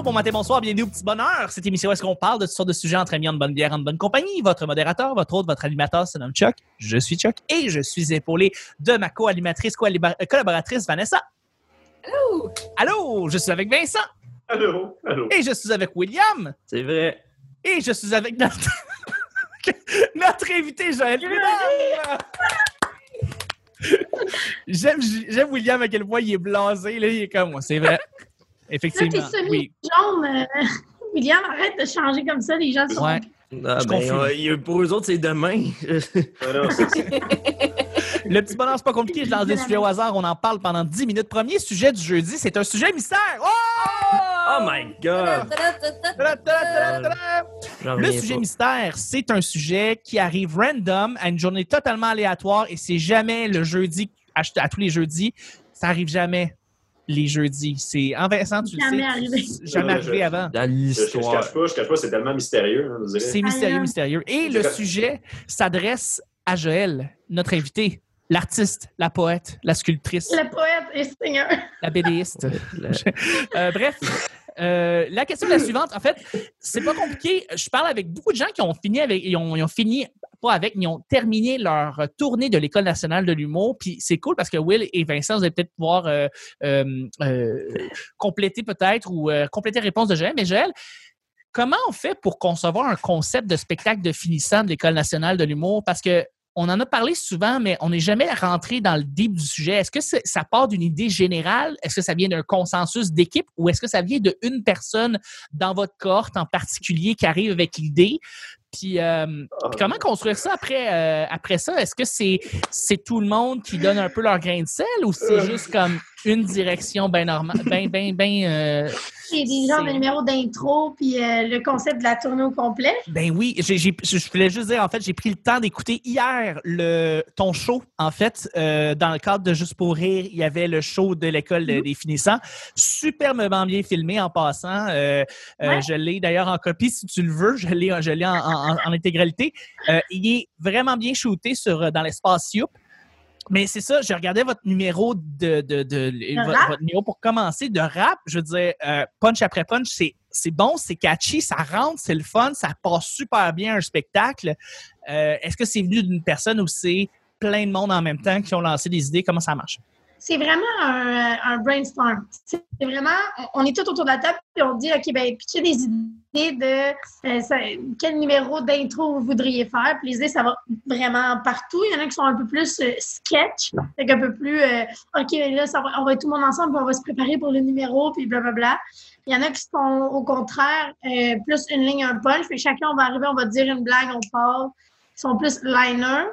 bonjour, bon matin, bonsoir, bienvenue au petit bonheur. Cette émission où est-ce qu'on parle de toutes sortes de sujets entre amis, en bonne bière, en bonne compagnie. Votre modérateur, votre hôte, votre animateur se nomme Chuck. Je suis Chuck et je suis épaulé de ma co-animatrice, co-collaboratrice Vanessa. Allô? Allô, je suis avec Vincent. Allô? Allô? Et je suis avec William. C'est vrai. Et je suis avec notre, notre invité Joël j'aime William à quel point il est blasé. Là, il est comme moi. C'est vrai. Là, Effectivement. t'es semi Oui. jaune. euh, William, arrête de changer comme ça. Les gens sont. Ouais. Ah, ben, confirme. euh, il y a- pour eux autres, c'est demain. Le petit bonheur, c'est pas compliqué. Je lance des sujets au hasard. On en parle pendant 10 minutes. Premier sujet du jeudi, c'est un sujet mystère. Oh! oh my god! Le sujet pas. mystère, c'est un sujet qui arrive random à une journée totalement aléatoire et c'est jamais le jeudi, à tous les jeudis. Ça arrive jamais les jeudis. C'est en Vincent, tu Jamais le sais. arrivé. Jamais arrivé je- avant. Dans Je, je, je l'histoire. cache pas, je cache pas, c'est tellement mystérieux, hein. C'est mystérieux, Ah, mystérieux. Et le sujet s'adresse à Joël, notre invité, l'artiste, la poète, la sculptrice, Le poète et seigneur. la BDiste. La- Euh, bref, euh, la question est la suivante. En fait, c'est pas compliqué. Je parle avec beaucoup de gens qui ont fini avec, ils ont, ils ont fini pas avec, ils ont terminé leur tournée de l'École nationale de l'humour. Puis c'est cool parce que Will et Vincent, vous allez peut-être pouvoir euh, euh, euh, compléter peut-être ou euh, compléter la réponse de Joël. Mais Joël, comment on fait pour concevoir un concept de spectacle de finissant de l'École nationale de l'humour? Parce que on en a parlé souvent, mais on n'est jamais rentré dans le deep du sujet. Est-ce que ça part d'une idée générale? Est-ce que ça vient d'un consensus d'équipe ou est-ce que ça vient d'une personne dans votre cohorte en particulier qui arrive avec l'idée? Puis, euh, Ah, puis comment construire ça après, euh, après ça? Est-ce que c'est c'est tout le monde qui donne un peu leur grain de sel ou c'est juste comme une direction bien normale, bien, bien, bien... euh, Il y a des genres de numéros d'intro, puis euh, le concept de la tournée au complet. Ben oui, j'ai, j'ai- je voulais juste dire, en fait, j'ai pris le temps d'écouter hier le, ton show, en fait, euh, dans le cadre de Juste pour rire, il y avait le show de l'école de- des finissants, superbement bien filmé en passant. Euh, euh, Ouais. je l'ai d'ailleurs en copie, si tu le veux, je l'ai, je l'ai en, en- en intégralité. Euh, il est vraiment bien shooté sur, dans l'espace Youp. Mais c'est ça, j'ai regardé votre numéro de, de, de- votre, rap? votre numéro pour commencer de rap. Je veux dire, euh, punch après punch, c'est c'est bon, c'est catchy, ça rentre, c'est le fun, ça passe super bien un spectacle. Euh, Est-ce que c'est venu d'une personne ou c'est plein de monde en même temps qui ont lancé des idées? Comment ça marche? C'est vraiment un, un brainstorm. C'est vraiment, on est tout autour de la table et on dit, OK, ben, pitchez des idées de euh, ça- quel numéro d'intro vous voudriez faire? Puis les idées, ça va vraiment partout. Il y en a qui sont un peu plus euh, sketch, fait un peu plus, euh, OK, là, ça va- on va être tout le monde ensemble, puis on va se préparer pour le numéro, puis blablabla. Il y en a qui sont, au contraire, euh, plus une ligne, un punch. Puis chacun, on va arriver, on va dire une blague, on part. Ils sont plus liner.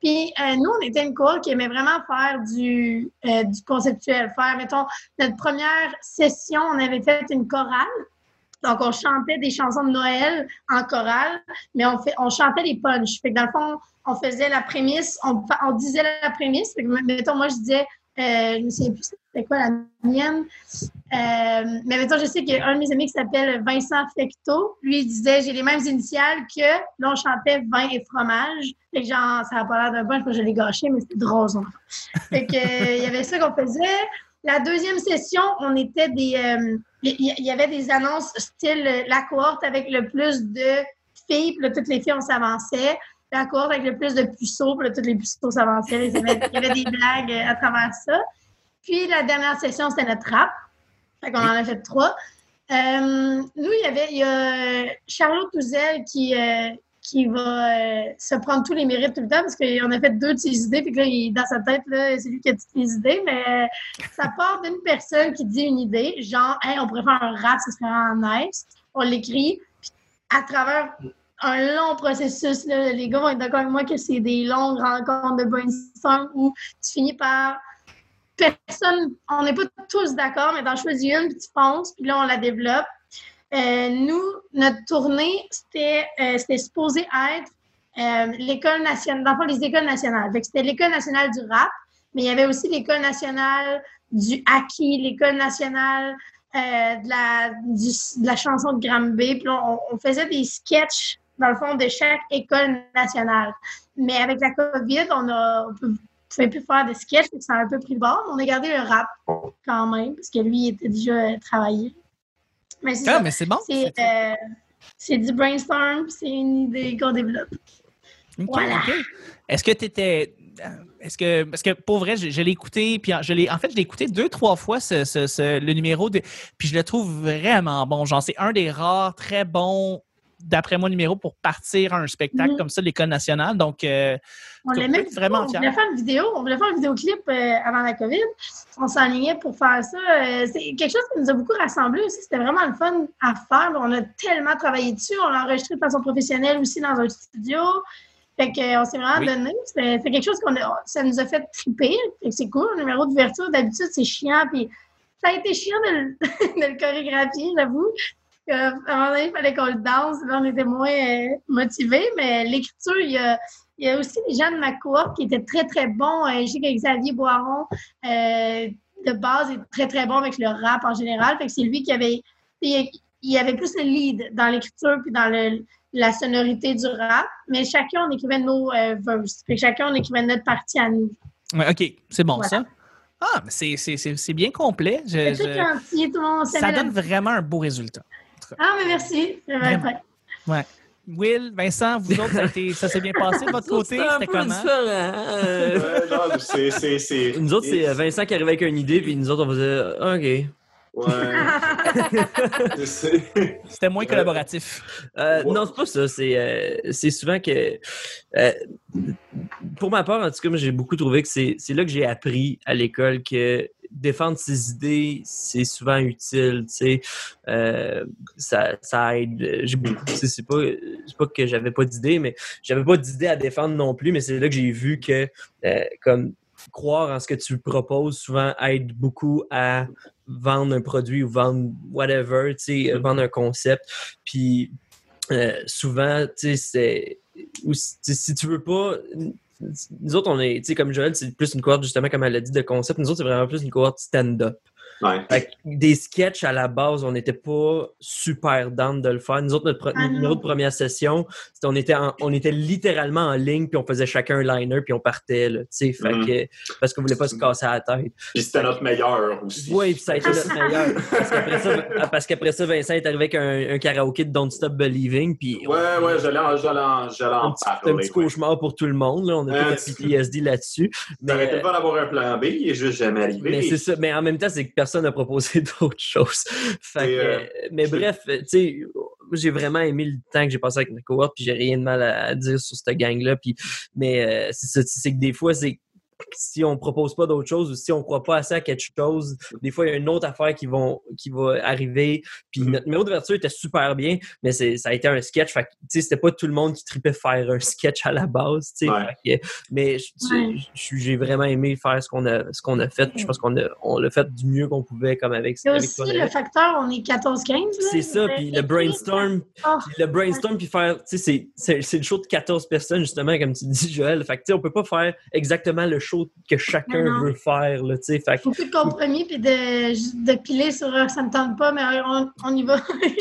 Puis euh, nous, on était une cour qui aimait vraiment faire du, euh, du conceptuel. Faire, mettons, notre première session, on avait fait une chorale. Donc, on chantait des chansons de Noël en chorale, mais on, chantait les punchs. Fait que dans le fond, on faisait la prémisse, on, on disait la prémisse. Fait que, mettons, moi, je disais, euh, je ne sais plus c'était quoi la mienne. Euh, mais mettons, je sais qu'il y a un de mes amis qui s'appelle Vincent Fecto. Lui, il disait, j'ai les mêmes initiales que, là, on chantait vin et fromage. Fait que genre, ça n'a pas l'air d'un punch, moi, je l'ai gâché, mais c'était drôle. Fait que, euh, il y avait ça qu'on faisait. La deuxième session, on était des. euh, Il y, avait des annonces style la cohorte avec le plus de filles, là, toutes les filles, on s'avançait. La avec le plus de puceaux, puis là, toutes les puceaux s'avançaient. Il y avait- des blagues euh, à travers ça. Puis la dernière session, c'était notre rap. Fait qu'on en a fait trois. Euh, nous, il y avait il y a Charlotte Touzel qui, euh, qui va euh, se prendre tous les mérites tout le temps parce qu'on a fait deux de ses idées. Puis là, il- dans sa tête, c'est lui qui a toutes les idées. Mais euh, ça part d'une personne qui dit une idée, genre, hey, on pourrait faire un rap, ça serait vraiment nice. On l'écrit. Puis à travers un long processus, là, les gars vont être d'accord avec moi que c'est des longues rencontres de brainstorm où tu finis par personne, on n'est pas tous d'accord, mais t'en choisis une, puis tu fonces, puis là, on la développe. Euh, nous, notre tournée, c'était euh, supposé être euh, l'école nationale, dans les écoles nationales. C'était l'école nationale du rap, mais il y avait aussi l'école nationale du hockey, l'école nationale de, la, de la chanson de Granby. Puis on, on faisait des sketchs, dans le fond, de chaque école nationale. Mais avec la COVID, on a, ne pouvait plus faire de sketch, que ça a un peu pris le bord, on a gardé le rap quand même, parce que lui, il était déjà euh, travaillé. Mais c'est Ah, ça. mais c'est bon. C'est euh, du brainstorm, c'est une idée qu'on développe. Voilà. Est-ce que tu étais. Est-ce que. Parce que pour vrai, je, je l'ai écouté, puis je l'ai. En fait, je l'ai écouté deux, trois fois, ce, ce- ce- le numéro, de, puis je le trouve vraiment bon. Genre, c'est un des rares très bons, d'après moi, numéros pour partir à un spectacle Mhm. comme ça de l'École nationale. Donc, euh, On vraiment. On voulait faire une vidéo, on voulait faire un vidéoclip euh, avant la COVID. On s'enlignait pour faire ça. Euh, c'est quelque chose qui nous a beaucoup rassemblés aussi. C'était vraiment le fun à faire. On a tellement travaillé dessus. On l'a enregistré de façon professionnelle aussi dans un studio. Fait que, euh, on s'est vraiment Oui. donné. C'est quelque chose qu'on ça nous a fait triper. Fait que c'est cool. Le numéro d'ouverture, d'habitude, c'est chiant. Puis ça a été chiant de le, de le chorégraphier, j'avoue. À un moment donné, il fallait qu'on le danse. Là, on était moins euh, motivés. Mais l'écriture, il y a, il y a aussi des gens de ma cohorte qui étaient très, très bons. Euh, je sais que Xavier Boiron, euh, de base, est très, très bon avec le rap en général. Fait que c'est lui qui avait. Il avait plus le lead dans l'écriture puis dans le, la sonorité du rap. Mais chacun, on écrivait nos euh, verses. Fait que chacun, on écrivait notre partie à nous. ouais, OK, c'est bon Voilà. ça. Ah, mais c'est- bien complet. Je- gentil, tout le monde ça donne vraiment un beau résultat. Ah, mais merci. Ouais. Will, Vincent, vous autres, ça, s'est bien passé de votre côté? C'était comment? différent. Euh, Ouais, genre, c'est- c'est- c'est- Nous autres, c'est Vincent qui arrivait avec une idée, puis nous autres, on faisait ah, OK. Ouais. C'était moins collaboratif. Euh, Ouais. Non, c'est pas ça. C'est euh, c'est souvent que. euh, pour ma part, en tout cas, moi, j'ai beaucoup trouvé que c'est c'est là que j'ai appris à l'école que défendre ses idées, c'est souvent utile. Tu sais, Euh, ça, ça aide. J'ai beaucoup- tu sais, C'est pas, que j'avais pas d'idées, mais j'avais pas d'idées à défendre non plus. Mais c'est là que j'ai vu que, euh, comme croire en ce que tu proposes souvent aide beaucoup à vendre un produit ou vendre whatever, tu sais, Mhm. vendre un concept. Puis euh, souvent, tu sais, c'est. ou si tu veux pas. Nous autres, on est, tu sais, comme Joël, c'est plus une cohorte, justement, comme elle a dit, de concept. Nous autres, c'est vraiment plus une cohorte stand-up. Ouais. Fait que des sketchs à la base, on n'était pas super down de le faire. Nous autres, notre, pre- Ah notre première session, c'était on était, en- on était littéralement en ligne, puis on faisait chacun un liner, puis on partait, là, tu sais, fait Mhm. que, parce qu'on voulait pas se casser la tête. Puis c'était notre meilleur aussi. Oui, puis ça a été notre meilleur. Parce qu'après ça, Vincent est arrivé avec un, un karaoké de Don't Stop Believing, puis Ouais, ouais, j'allais en, en, j'allais un en petit, un parler. petit cauchemar pour tout le monde, là. On a Un petit peu. PTSD là-dessus. T'aurais Mais, pas d'avoir un plan B, il est juste jamais arrivé. mais c'est ça. Mais en même temps, c'est que personne n'a proposé d'autres choses. Fait Et, que, euh, mais bref, tu sais, j'ai vraiment aimé le temps que j'ai passé avec ma cohorte, puis j'ai rien de mal à, à dire sur cette gang-là. Puis, mais euh, c'est ça, c'est que des fois, c'est si on propose pas d'autres choses ou si on croit pas assez à quelque chose, des fois, il y a une autre affaire qui, vont, qui va arriver. Puis Mhm. notre numéro d'ouverture était super bien, mais c'est, ça a été un sketch. Fait que, tu sais, c'était pas tout le monde qui tripait faire un sketch à la base, tu sais. Ouais. Fait que- mais j'ai vraiment aimé faire ce qu'on a, ce qu'on a fait. Je pense qu'on a, on l'a fait du mieux qu'on pouvait, comme avec, Il y a avec aussi le facteur, on est 14-15. là. C'est ça, puis le brainstorm, Ah. le brainstorm, puis faire, tu sais, c'est- c'est c'est le show de 14 personnes, justement, comme tu dis, Joël. Fait que, tu sais, on peut pas faire exactement le show que chacun Non, non. veut faire, là. Fait que, Beaucoup de compromis puis de, de piler sur euh, ça ne tente pas, mais on, on y va.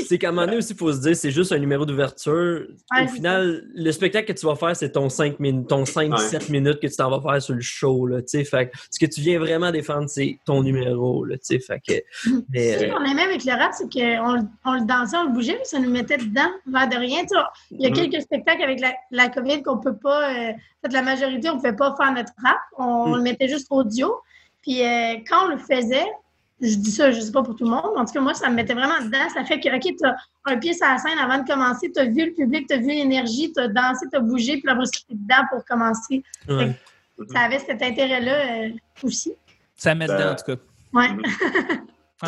C'est qu'à un moment donné aussi, il faut se dire, c'est juste un numéro d'ouverture. Ouais, Au final, le spectacle que tu vas faire, c'est ton 5 minutes, ton 5-7 minutes que tu t'en vas faire sur le show, là, tu sais. Fait que ce que tu viens vraiment défendre, c'est ton numéro, là, tu sais. Fait que, mais, Ce euh, qu'on aimait avec le rap, c'est qu'on le- on le dansait, on le bougeait, puis ça nous mettait dedans, vers de rien. Il y a Mhm. quelques spectacles avec la, la COVID qu'on peut pas. euh, en fait, la majorité, on ne pouvait pas faire notre rap. On, Mhm. le mettait juste audio. Puis euh, quand on le faisait, je dis ça, je ne sais pas pour tout le monde, mais en tout cas, moi, ça me mettait vraiment dedans. Ça fait que, OK, tu as un pied sur la scène avant de commencer, tu as vu le public, tu as vu l'énergie, tu as dansé, tu as bougé, puis après, tu es dedans pour commencer. ouais. Ça avait cet intérêt-là euh, aussi. Ça met Ben, dedans, en tout cas. Ouais.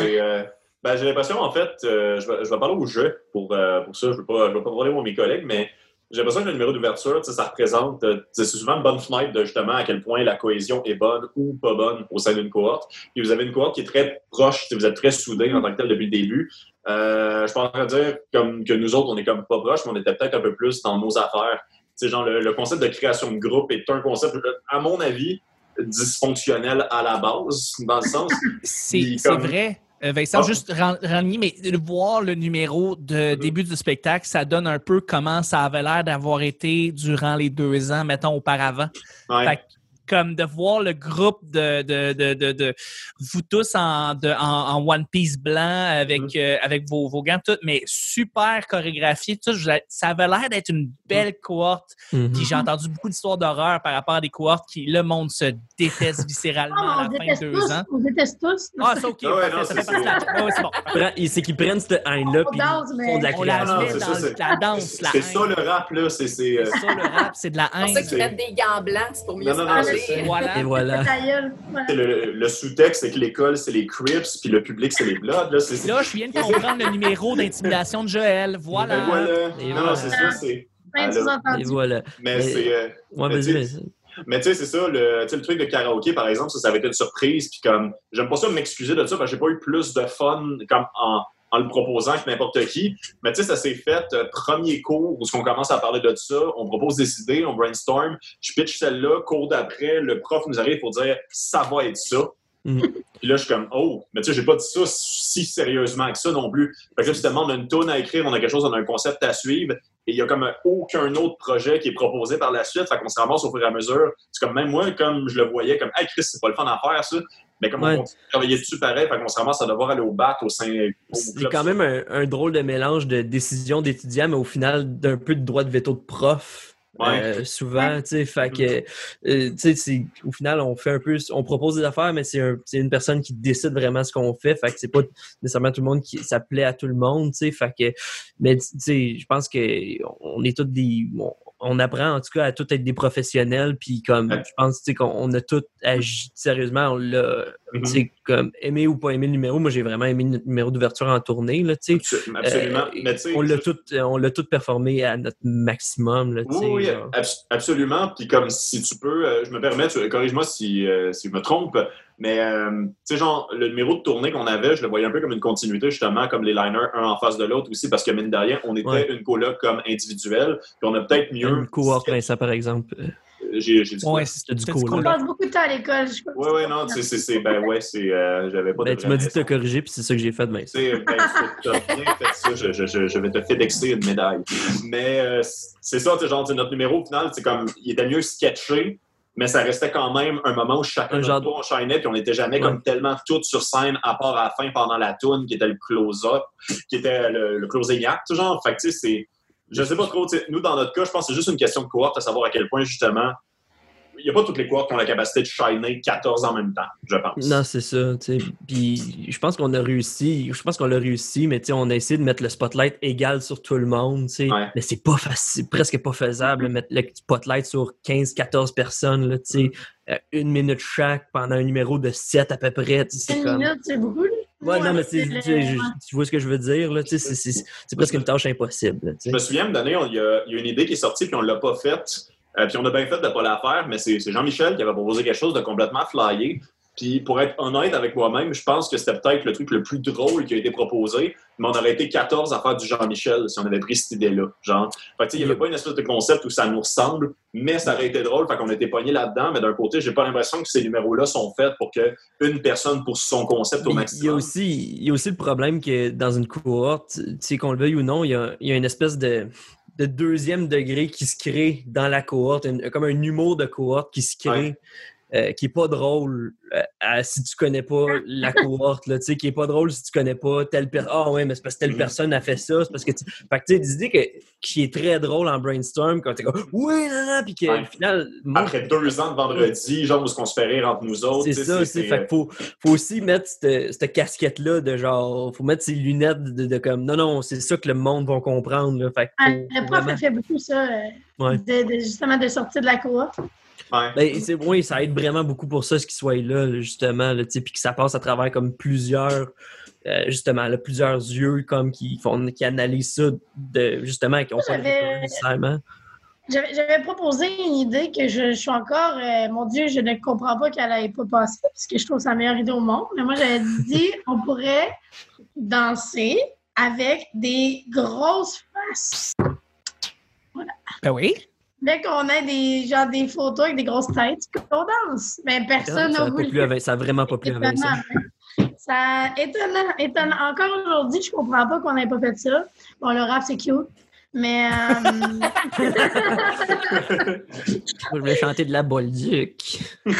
Et, euh, ben, j'ai l'impression, en fait, euh, je, vais, je vais parler au jeu pour, euh, pour ça. Je ne veux pas, je veux pas parler à mes collègues, mais j'ai l'impression que le numéro d'ouverture, ça représente, euh, c'est souvent une bonne fenêtre de justement à quel point la cohésion est bonne ou pas bonne au sein d'une cohorte. Puis vous avez une cohorte qui est très proche, vous êtes très soudés en tant que tel depuis le début. Euh, je de dire comme, que nous autres, on est comme pas proches, mais on était peut-être un peu plus dans nos affaires. Tu sais, genre, le, le concept de création de groupe est un concept, à mon avis, dysfonctionnel à la base, dans le sens. C'est comme- vrai. Euh, Vincent, Ah. juste renligner, mais voir le numéro de début du spectacle, ça donne un peu comment ça avait l'air d'avoir été durant les deux ans, mettons, auparavant. Ouais. Fait que comme de voir le groupe de, de, de, de, de vous tous en, de, en, en One Piece blanc avec, Mhm. euh, avec vos, vos gants, tout, mais super chorégraphié. Tout, Je- ça avait l'air d'être une belle cohorte. Mhm. Puis j'ai entendu beaucoup d'histoires d'horreur par rapport à des cohortes qui, le monde se déteste viscéralement Ah, à la fin de deux tous. ans. On déteste tous. Ah, c'est OK. Ah ouais, parfait, non, ça c'est fait partie de la... Ouais, ouais, c'est bon. Prends- et C'est qu'ils prennent cette haine-là danse, ils font de la création. c'est dans ça, c'est- la danse, la C'est haine. ça le rap, là. C'est. c'est, euh, C'est ça le rap, c'est de la C'est pour ça haine. qu'ils mettent des gants blancs, c'est pour mieux Non, se non, non, Voilà. Et le, le sous-texte, c'est que l'école, c'est les Crips, puis le public, c'est les Bloods. Là, c'est, Là, je viens de comprendre le numéro d'intimidation de Joël. Voilà. Ben voilà. Et non, voilà. c'est ça, c'est. Et voilà. Mais Mais- c'est. euh, Ouais, Mais vas-y, tu sais, vas-y. Mais tu sais, c'est ça, le, tu sais, le truc de karaoké, par exemple, ça, ça avait été une surprise. Puis comme, j'aime pas ça m'excuser de ça parce que j'ai pas eu plus de fun comme en, en le proposant que n'importe qui. Mais tu sais, ça s'est fait euh, premier cours où on commence à parler de ça. On propose des idées, on brainstorm. Je pitch celle-là. Cours d'après, le prof nous arrive pour dire ça va être ça. Mm. Puis là, je suis comme, oh, mais tu sais, j'ai pas dit ça si sérieusement que ça non plus. Fait que là, finalement, on a une tonne à écrire, on a quelque chose, on a un concept à suivre. Et il y a comme aucun autre projet qui est proposé par la suite. Fait qu'on se ramasse au fur et à mesure. C'est comme même moi, comme je le voyais, comme, hey Chris, c'est pas le fun à faire ça. Mais comme Ouais. on continue à travailler dessus pareil, fait qu'on se ramasse à devoir aller au bat au sein. C'est quand même un, un drôle de mélange de décision d'étudiant, mais au final, d'un peu de droit de veto de prof. Ouais. euh, souvent, tu sais, fait que, euh, tu sais, c'est- au final, on fait un peu, on propose des affaires, mais c'est un- c'est une personne qui décide vraiment ce qu'on fait, fait que c'est pas nécessairement tout le monde qui, ça plaît à tout le monde, tu sais, fait que, mais tu sais, je pense que on est tous des, on apprend en tout cas à tous être des professionnels, puis comme, Ouais. je pense, qu'on on a tous agi sérieusement, on l'a, Mhm. comme, aimé ou pas aimé le numéro, moi j'ai vraiment aimé notre numéro d'ouverture en tournée, là. Absolument. Euh, mais on l'a tout, on l'a tout performé à notre maximum. Là, Oui, absolument. Puis comme si tu peux, euh, je me permets, corrige-moi si, euh, si je me trompe, mais euh, tu sais, genre, le numéro de tournée qu'on avait, je le voyais un peu comme une continuité, justement, comme les liners, un en face de l'autre aussi, parce que mine de rien, on était Ouais. une coloc comme individuelle, puis on a peut-être mieux. Une cohorte, Vincent, par exemple. Euh, J'ai j'ai dit? Ouais, C'était du cool, On passe beaucoup de temps à l'école. je- Ouais, ouais, non, tu sais, c'est, c'est, ben ouais, c'est, euh, j'avais pas de. Ben, tu m'as dit de te corriger, puis c'est ça que j'ai fait, sais, ben, tu as bien fait ça, je, je, je, je vais te fédexer une médaille. Mais euh, c'est ça, tu sais, genre, notre numéro, au final, c'est comme, il était mieux sketché, mais ça restait quand même un moment où chacun genre- nous on shinait, puis on n'était jamais Ouais. comme tellement toutes sur scène, à part à la fin, pendant la tune qui était le close-up, qui était le, le closing act, genre. Fait que, tu sais, c'est. Je sais pas trop, nous, dans notre cas, je pense que c'est juste une question de cohorte, à savoir à quel point, justement, il n'y a pas toutes les cohortes qui ont la capacité de shiner 14 en même temps, je pense. Non, c'est ça. Puis je pense qu'on a réussi, je pense qu'on l'a réussi, mais on a essayé de mettre le spotlight égal sur tout le monde. Ouais. Mais c'est pas facile, presque pas faisable de mettre le spotlight sur 15-14 personnes, là, sais. Euh, une minute chaque pendant un numéro de 7 à peu près, Une comme... minute, c'est beaucoup. Ouais, non, mais tu, vois ce que je veux dire, là, c'est- c'est c'est presque une tâche impossible, là. Je me souviens, me donner, on- il y, y a une idée qui est sortie, puis on l'a pas faite. Euh, puis on a bien fait de ne pas la faire, mais c'est Jean-Michel qui avait proposé quelque chose de complètement flyé. Puis pour être honnête avec moi-même, je pense que c'était peut-être le truc le plus drôle qui a été proposé, mais on aurait été 14 à faire du Jean-Michel si on avait pris cette idée-là. Genre, fait il n'y avait pas une espèce de concept où ça nous ressemble, mais ça aurait été drôle, fait qu'on était poigné là-dedans. Mais d'un côté, j'ai pas l'impression que ces numéros-là sont faits pour que une personne pousse son concept au Il y a maximum. aussi, il y a aussi le problème que dans une cohorte, tu sais, qu'on le veuille ou non, il y a, il y a une espèce de, de deuxième degré qui se crée dans la cohorte, comme un humour de cohorte qui se crée, euh, qui est pas drôle euh, à- si tu connais pas la cohorte, là, tu sais, qui est pas drôle si tu connais pas telle personne. Ah ouais, mais c'est parce que telle Mhm. personne a fait ça, c'est parce que tu... Fait que tu sais, des idées que, qui est très drôle en brainstorm quand t'es comme oui, non, non, puis qu'au Ouais. final, moi, Après deux ans de vendredi, genre qu'on se rire entre nous autres. c'est ça, c'est fait faut, faut aussi mettre cette, cette casquette-là de genre, faut mettre ses lunettes de, de comme, non, non, c'est ça que le monde va comprendre. Là, fait que Ah, faut- Le prof vraiment- a fait beaucoup ça, euh, Ouais. de, de- justement de sortir de la cohorte. Ouais. Ben, c'est, oui, ça aide vraiment beaucoup pour ça, ce qu'il soit là, justement, là, puis que ça passe à travers comme plusieurs, euh, justement, là, plusieurs yeux comme qui font, qui analysent ça, de, justement, qui ont pas J'avais- nécessairement. J'avais proposé une idée que je, je suis encore, euh, mon Dieu, je ne comprends pas qu'elle n'ait pas passé, parce que je trouve que c'est la meilleure idée au monde. Mais moi, j'avais dit, on pourrait danser avec des grosses faces. Ben oui. Dès qu'on ait des, genre, des photos avec des grosses têtes, qu'on danse. Mais personne Ça n'a a, voulu. à ça a vraiment pas plu à Vincent. Étonnant. Ça, étonnant, étonnant. Encore aujourd'hui, je comprends pas qu'on n'ait pas fait ça. Bon, le rap, c'est cute. Mais. euh, Je voulais chanter de la Bolduc.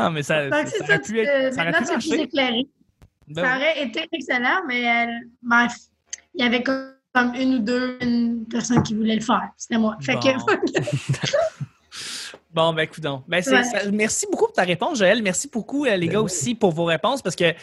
Ah, mais ça, donc, c'est ça ça. aurait tu- pu être. Ça maintenant, es plus marcher. éclairé. Ben Ça oui. aurait été excellent, mais euh, bref, il y avait comme comme une ou deux une personne qui voulait le faire. C'était moi. Fait que, Bon, ben, coudonc. Ben, c'est- Ouais. ça- merci beaucoup pour ta réponse, Joël. Merci beaucoup, euh, les Ben gars, oui. aussi, pour vos réponses, parce que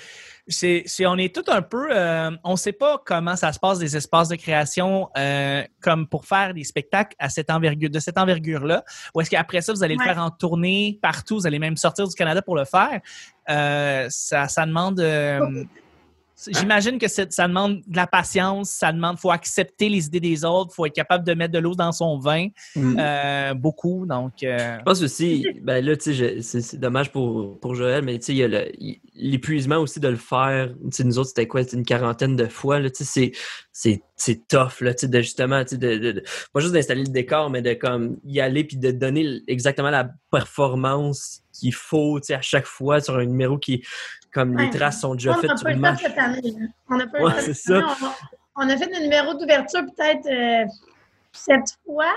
c'est, on est tout un peu... euh, on ne sait pas comment ça se passe des espaces de création euh, comme pour faire des spectacles à cette envergure, de cette envergure-là. Ou est-ce qu'après ça, vous allez le faire en tournée partout? Vous allez même sortir du Canada pour le faire? Euh, ça, ça demande... J'imagine que ça demande de la patience, ça demande, faut accepter les idées des autres, faut être capable de mettre de l'eau dans son vin, Mm. euh, beaucoup. Donc, euh, Je pense aussi, ben là, tu sais, c'est dommage pour, pour Joël, mais tu sais, il y a l'épuisement aussi de le faire. Tu sais, nous autres, c'était quoi? C'était une quarantaine de fois, là, tu sais, c'est- c'est c'est tough, là, tu sais, de justement, tu sais, de, de- de- pas juste d'installer le décor, mais de comme y aller puis de donner exactement la performance qu'il faut, tu sais, à chaque fois sur un numéro qui, comme les traces sont déjà on faites, pas le cette année. On n'a pas Ouais, le cette année. On, on a fait des numéros d'ouverture peut-être euh, sept fois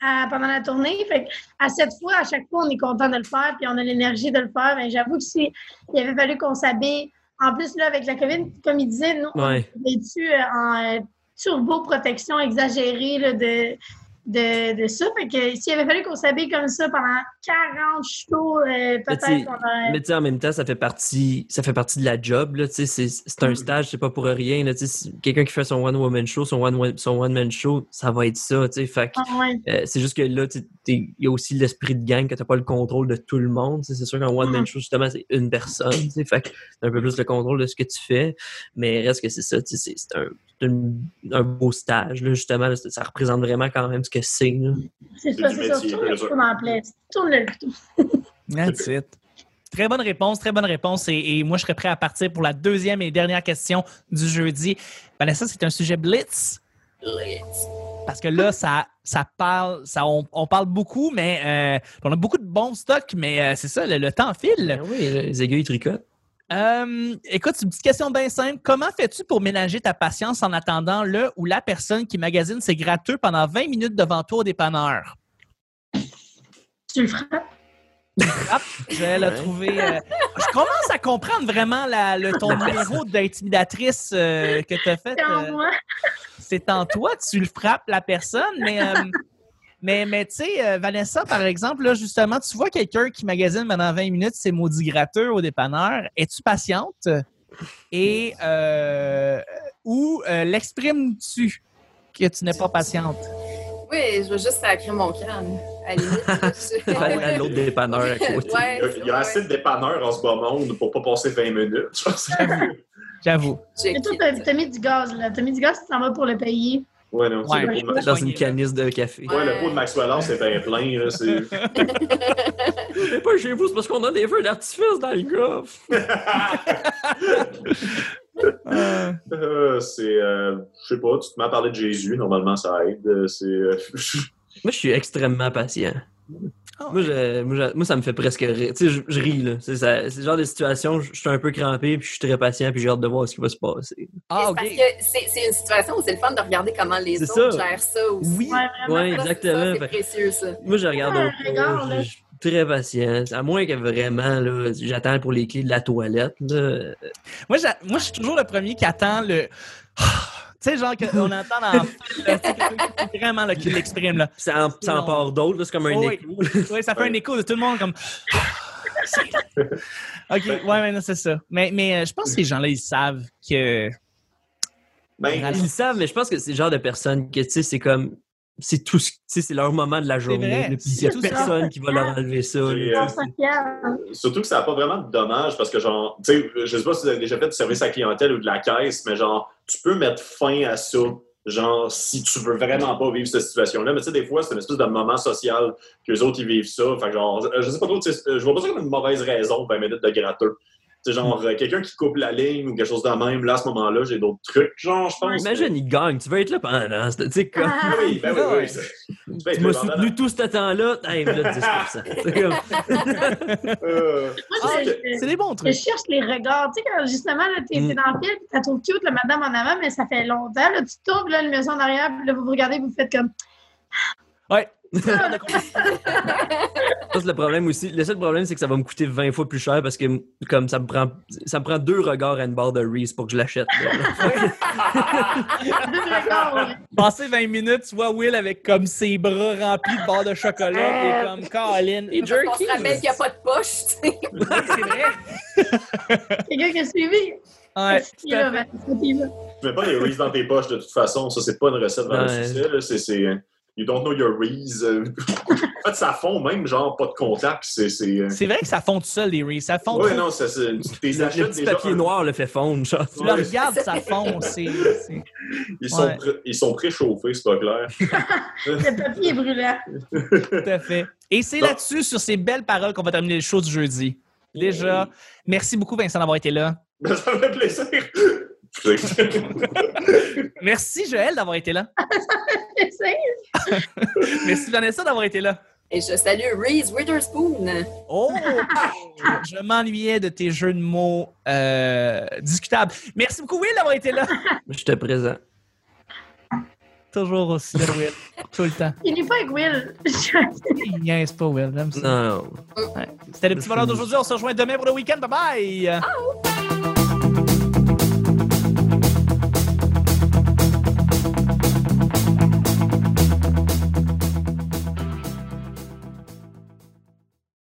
à- pendant la tournée. Fait à sept fois, à chaque fois, on est content de le faire puis on a l'énergie de le faire. Mais j'avoue que si il avait fallu qu'on s'habille. En plus, là, avec la COVID, comme il disait, nous, on est vêtus euh, en euh, turbo-protection exagérée là, de, de, de ça. Fait que s'il avait fallu qu'on s'habille comme ça pendant 40 shows, euh, peut-être qu'on aurait- Mais tu sais, en même temps, ça fait partie, ça fait partie de la job. Là, tu sais, c'est, un stage, c'est pas pour rien. Quelqu'un qui fait son one-woman show, son one- son one-man show, ça va être ça. tu sais. Fait que, Ah ouais. euh, c'est juste que là, tu sais, t'es- il y a aussi l'esprit de gang que t'as pas le contrôle de tout le monde. tu sais. C'est sûr qu'un one-man Mhm. show, justement, c'est une personne. tu sais. Fait que t'as un peu plus le contrôle de ce que tu fais. Mais reste que c'est ça. tu sais, C'est, un, une- un beau stage. Là, justement, là, ça représente vraiment quand même ce que c'est. C'est ça, c'est ça. Tourne le couteau dans la plaie. Tourne le couteau. That's it. Très bonne réponse, très bonne réponse. Et, et moi, je serais prêt à partir pour la deuxième et dernière question du jeudi. Vanessa, c'est un sujet blitz. Parce que là, ça, ça parle, ça, on, on parle beaucoup, mais euh, on a beaucoup de bons stocks, mais euh, c'est ça, le, le temps file. Ben oui, les aiguilles tricotent. Euh, écoute, c'est une petite question bien simple. Comment fais-tu pour ménager ta patience en attendant le ou la personne qui magasine ses gratteux pendant 20 minutes devant toi au dépanneur? Tu le frappes. Hop, Joël a Ouais. trouvé. euh, je commence à comprendre vraiment la- le, ton numéro d'intimidatrice euh, que tu as fait. C'est en euh, moi. c'est en toi, tu le frappes la personne, mais. Mais, mais tu sais, euh, Vanessa, par exemple, là, justement, tu vois quelqu'un qui magasine pendant 20 minutes ses maudits gratteux au dépanneur. Es-tu patiente? Et euh, ou euh, l'exprimes-tu que tu n'es pas patiente? Oui, je veux juste sacrer mon crâne. À la limite. je- à à l'autre dépanneur à côté. Ouais, Il y a, il y a ouais. assez de dépanneurs en ce bas monde pour pas passer 20 minutes. J'avoue. T'as t'as mis du gaz, là. T'as mis du gaz, tu t'en vas pour le payer. Ouais, non, Ouais. c'est le pot de Ma- Dans une canisse de café. Ouais, le pot de Maxwell c'est bien plein. Là, c'est... C'est pas chez vous, c'est parce qu'on a des feux d'artifice dans le coffre. Euh, c'est, euh, je sais pas, tu te mets à parler de Jésus, normalement ça aide. Euh, C'est, euh, Moi, je suis extrêmement patient. Oh. Moi, je- moi, je- moi, ça me fait presque rire. Tu sais, je, je ris, là. C'est ça- c'est le genre de situation, je, je suis un peu crampé, puis je suis très patient, puis j'ai hâte de voir ce qui va se passer. Ah, C'est OK. Parce que c'est c'est une situation où c'est le fun de regarder comment les C'est autres ça. gèrent ça aussi. Oui. Ouais, c'est- exactement. C'est précieux, ça. Moi, je regarde Ah, là. je je suis très patient. À moins que vraiment, là, j'attends pour les clés de la toilette. là. Moi, j'a- moi, je suis toujours le premier qui attend le. Tu sais, genre, qu'on entend dans le vraiment là, qui l'exprime. Là. Ça en, ça en Non. part d'autres, là, c'est comme un Oh, écho. Oui, ça fait un écho de tout le monde comme. OK, ouais, mais non, c'est ça. Mais, mais euh, je pense que ces gens-là, ils savent que. ben, Ils savent, mais je pense que c'est le genre de personnes que, tu sais, c'est comme. C'est tout ce- tu sais, c'est leur moment de la journée. il c'est y a ça. personne qui va leur enlever ça. Là, euh, surtout que ça n'a pas vraiment de dommages parce que, genre, tu sais, je sais pas si vous avez déjà fait du service à la clientèle ou de la caisse, mais genre, tu peux mettre fin à ça. Genre, si tu veux vraiment pas vivre cette situation-là, mais tu sais, des fois, c'est une espèce de moment social que les autres, ils vivent ça. Fait que, genre, je sais pas trop, tu sais, je vois pas ça comme une mauvaise raison, 20 minutes de gratteux. C'est genre euh, quelqu'un qui coupe la ligne ou quelque chose de même. Là, à ce moment-là, j'ai d'autres trucs, genre, je pense. Imagine, il gagne. Tu vas être là pendant. Tu sais, comme. Ah. Oui, ben oui, oui. Tu m'as soutenu tout ce temps-là, hey, là, 10%. C'est comme- Euh, Moi, Ah, je- je- C'est des bons Je trucs. cherche les regards. Tu sais, quand justement, là, t'es Mm. t'es dans le film, tu trouves cute, la madame en avant, mais ça fait longtemps. Là, tu tournes là, le maison en arrière, puis là, vous vous regardez, vous faites comme. Ouais. Ça, c'est le problème aussi. Le seul problème, c'est que ça va me coûter 20 fois plus cher parce que comme ça me prend ça me prend deux regards à une barre de Reese pour que je l'achète. là. Deux regards, ouais. Passer 20 minutes, tu vois Will avec comme ses bras remplis de barres de chocolat et comme Colin. Et On jerky. se rappelle qu'il n'y a pas de poche, tu sais. Oui, c'est vrai. Quelqu'un qui a suivi. Ouais. Tu mets pas les Reese dans tes poches de toute façon. Ça, c'est pas une recette le Ouais. succès. C'est, euh, you don't know your Reese. euh. en fait, ça fond même, genre, pas de contact. C'est. c'est euh, C'est vrai que ça fond tout seul, les Reese. Ça fond trop. non, ça, c'est. T'es Le, petit déjà papier un- noir le fait fondre, genre. Tu le regardes, ça fond. C'est. c'est- Ils sont, Ouais. ils sont préchauffés, c'est pas clair. Le papier est brûlant. Tout à fait. Et c'est là-dessus, sur ces belles paroles, qu'on va terminer le show du jeudi. Déjà, merci beaucoup, Vincent, d'avoir été là. Ben, ça me fait plaisir. Merci, Joël, d'avoir été là. Merci, Vanessa, d'avoir été là. Et je salue Reese Witherspoon. Oh! Je m'ennuyais de tes jeux de mots euh, discutables. Merci beaucoup, Will, d'avoir été là. J'étais présent. Toujours aussi là, Will. Tout le temps. Il n'est pas avec Will. Il niaise pas, Will. J'aime ça. Non. C'était le petit bonheur d'aujourd'hui. On se rejoint demain pour le week-end. Bye bye!